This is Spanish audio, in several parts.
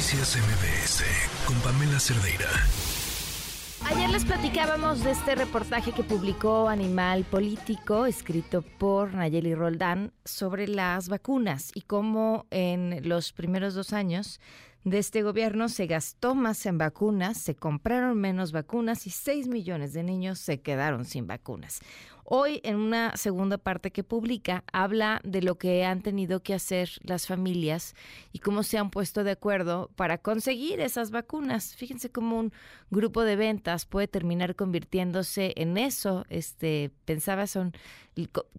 Noticias MBS con Pamela Cerdeira. Ayer les platicábamos de este reportaje que publicó Animal Político, escrito por Nayeli Roldán, sobre las vacunas y cómo en los primeros dos años de este gobierno se gastó más en vacunas, se compraron menos vacunas y 6 millones de niños se quedaron sin vacunas. Hoy, en una segunda parte que publica, habla de lo que han tenido que hacer las familias y cómo se han puesto de acuerdo para conseguir esas vacunas. Fíjense cómo un grupo de ventas puede terminar convirtiéndose en eso. Este, pensaba, son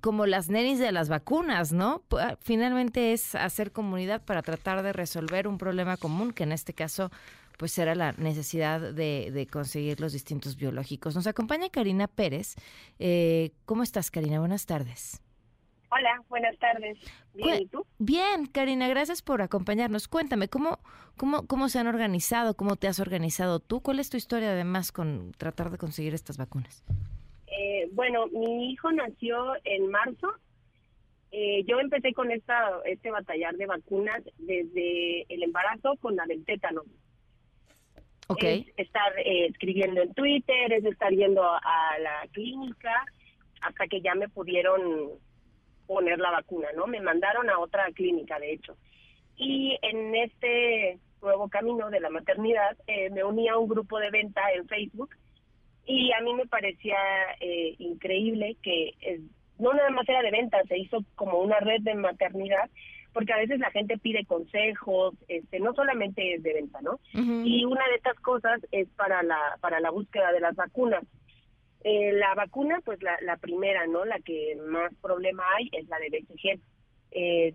como las nenis de las vacunas, ¿no? Ah, finalmente es hacer comunidad para tratar de resolver un problema común, que en este caso pues era la necesidad de, conseguir los distintos biológicos. Nos acompaña Karina Pérez. Eh, ¿Cómo estás, Karina? Buenas tardes. Hola, buenas tardes. Bien, ¿y tú? Bien, Karina, gracias por acompañarnos. Cuéntame, ¿cómo, cómo, ¿cómo se han organizado? ¿Cómo te has organizado tú? ¿Cuál es tu historia además con tratar de conseguir estas vacunas? Eh, bueno, mi hijo nació en marzo. Eh, yo empecé con esta, este batallar de vacunas desde el embarazo con la del tétano. Es estar eh, escribiendo en Twitter, es estar yendo a la clínica hasta que ya me pudieron poner la vacuna, ¿no? Me mandaron a otra clínica, de hecho. Y en este nuevo camino de la maternidad eh, me uní a un grupo de venta en Facebook y a mí me parecía eh, increíble que no nada más era de venta, se hizo como una red de maternidad porque a veces la gente pide consejos, este, no solamente es de venta, ¿no? Y una de estas cosas es para la, para la búsqueda de las vacunas. Eh, la vacuna, pues la, la primera, ¿no? La que más problema hay es la de BCG. Eh,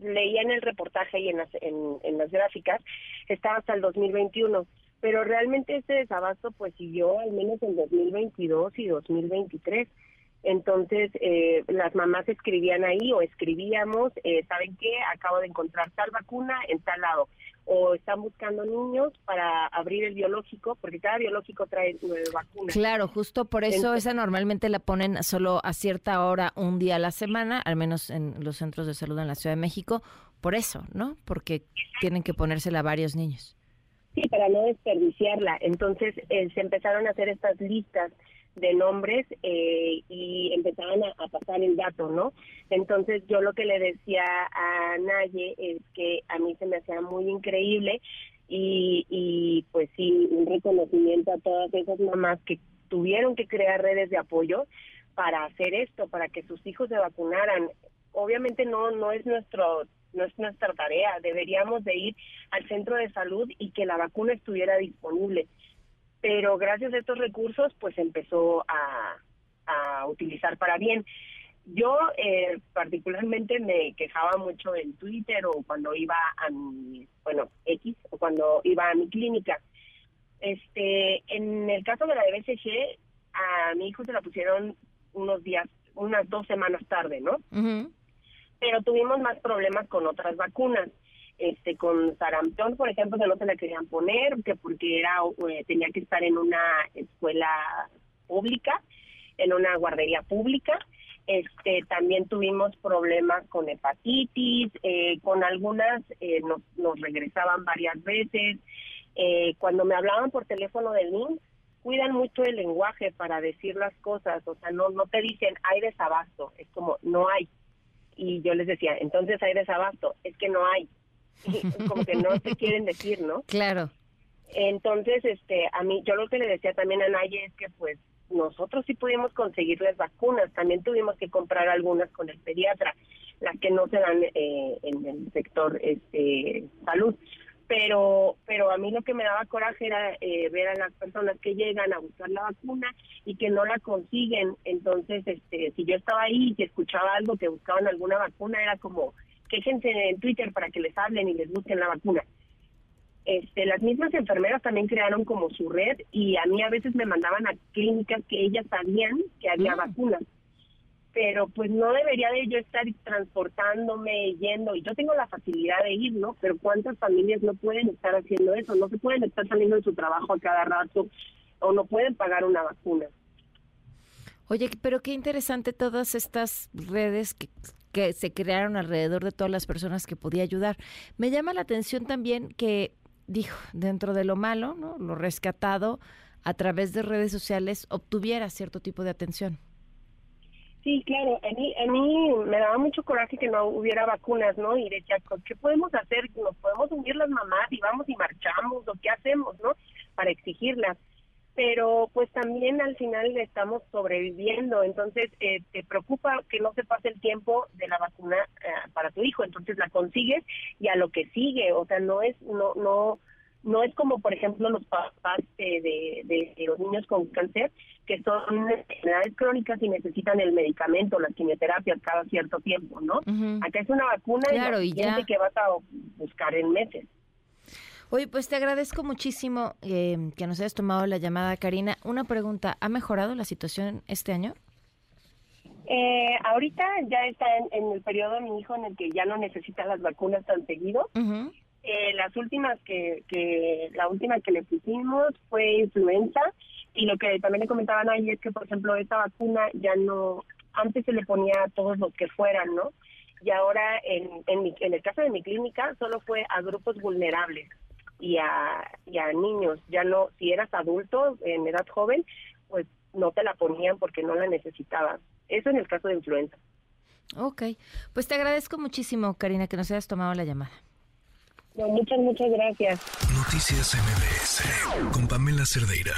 leía en el reportaje y en las, en, en las gráficas, está hasta el 2021, pero realmente este desabasto pues siguió al menos en 2022 y 2023. Entonces, eh, las mamás escribían ahí o escribíamos, eh, ¿saben qué? Acabo de encontrar tal vacuna en tal lado. O están buscando niños para abrir el biológico, porque cada biológico trae nueve vacunas. Claro, justo por eso esa normalmente la ponen solo a cierta hora, un día a la semana, al menos en los centros de salud en la Ciudad de México. Por eso, ¿no? Porque tienen que ponérsela a varios niños. Sí, para no desperdiciarla. Entonces, eh, se empezaron a hacer estas listas de nombres eh, y empezaban a, pasar el dato, ¿no? Entonces yo lo que le decía a Naye es que a mí se me hacía muy increíble y, y pues sí, un reconocimiento a todas esas mamás que tuvieron que crear redes de apoyo para hacer esto, para que sus hijos se vacunaran. Obviamente no no es nuestro no es nuestra tarea, deberíamos de ir al centro de salud y que la vacuna estuviera disponible pero gracias a estos recursos pues empezó a, utilizar para bien. Yo eh, particularmente me quejaba mucho en Twitter o cuando iba a mi, bueno, X, o cuando iba a mi clínica. Este, en el caso de la de BCG, a mi hijo se la pusieron unos días, unas dos semanas tarde, ¿no? Pero tuvimos más problemas con otras vacunas este con sarampión, por ejemplo, que no se la querían poner, que porque era eh, tenía que estar en una escuela pública, en una guardería pública. Este, también tuvimos problemas con hepatitis, eh, con algunas eh, nos, nos, regresaban varias veces. cuando me hablaban por teléfono del NIM, cuidan mucho el lenguaje para decir las cosas, o sea, no, no te dicen hay desabasto, es como no hay. Y yo les decía, entonces hay desabasto, es que no hay como que no se quieren decir, ¿no? Claro. Entonces, este, a mí, yo lo que le decía también a Naye es que pues nosotros sí pudimos conseguir las vacunas, también tuvimos que comprar algunas con el pediatra, las que no se dan eh, en el sector este salud. Pero, pero a mí lo que me daba coraje era eh, ver a las personas que llegan a buscar la vacuna y que no la consiguen. Entonces, este, si yo estaba ahí y si escuchaba algo que buscaban alguna vacuna, era como, quéjense en Twitter para que les hablen y les busquen la vacuna. Este, las mismas enfermeras también crearon como su red y a mí a veces me mandaban a clínicas que ellas sabían que había mm. vacunas. Pero pues no debería de yo estar transportándome, yendo, y yo tengo la facilidad de ir, ¿no? Pero ¿cuántas familias no pueden estar haciendo eso? No se pueden estar saliendo de su trabajo a cada rato o no pueden pagar una vacuna. Oye, pero qué interesante todas estas redes que que se crearon alrededor de todas las personas que podía ayudar. Me llama la atención también que dijo, dentro de lo malo, ¿no? Lo rescatado a través de redes sociales obtuviera cierto tipo de atención. Sí, claro, a mí, a mí me daba mucho coraje que no hubiera vacunas, ¿no? Y decía, ¿qué podemos hacer? ¿Nos podemos unir las mamás y vamos y marchamos? ¿O qué hacemos, no? Para exigirlas. Pero pues también al final estamos sobreviviendo, entonces eh, te preocupa que no se pase el tiempo de la vacuna eh, para tu hijo, entonces la consigues y a lo que sigue, o sea, no es, no, no, no es como, por ejemplo, los papás de, de, los niños con cáncer, que son enfermedades crónicas y necesitan el medicamento, la quimioterapia cada cierto tiempo, ¿no? Acá es una vacuna y, ya... que vas a buscar en meses. Oye, pues te agradezco muchísimo eh, que nos hayas tomado la llamada, Karina. Una pregunta, ¿ha mejorado la situación este año? Eh, ahorita ya está en, el periodo de mi hijo en el que ya no necesita las vacunas tan seguido. Eh, las últimas que, que, la última que le pusimos fue influenza y lo que también le comentaban ahí es que, por ejemplo, esta vacuna ya no, antes se le ponía a todos los que fueran, ¿no? Y ahora en, en, en el caso de mi clínica solo fue a grupos vulnerables y a, y a niños, ya no, si eras adulto en edad joven, pues no te la ponían porque no la necesitabas. Eso en el caso de influenza. Ok, pues te agradezco muchísimo, Karina, que nos hayas tomado la llamada muchas, muchas gracias. Noticias MBS con Pamela Cerdeira.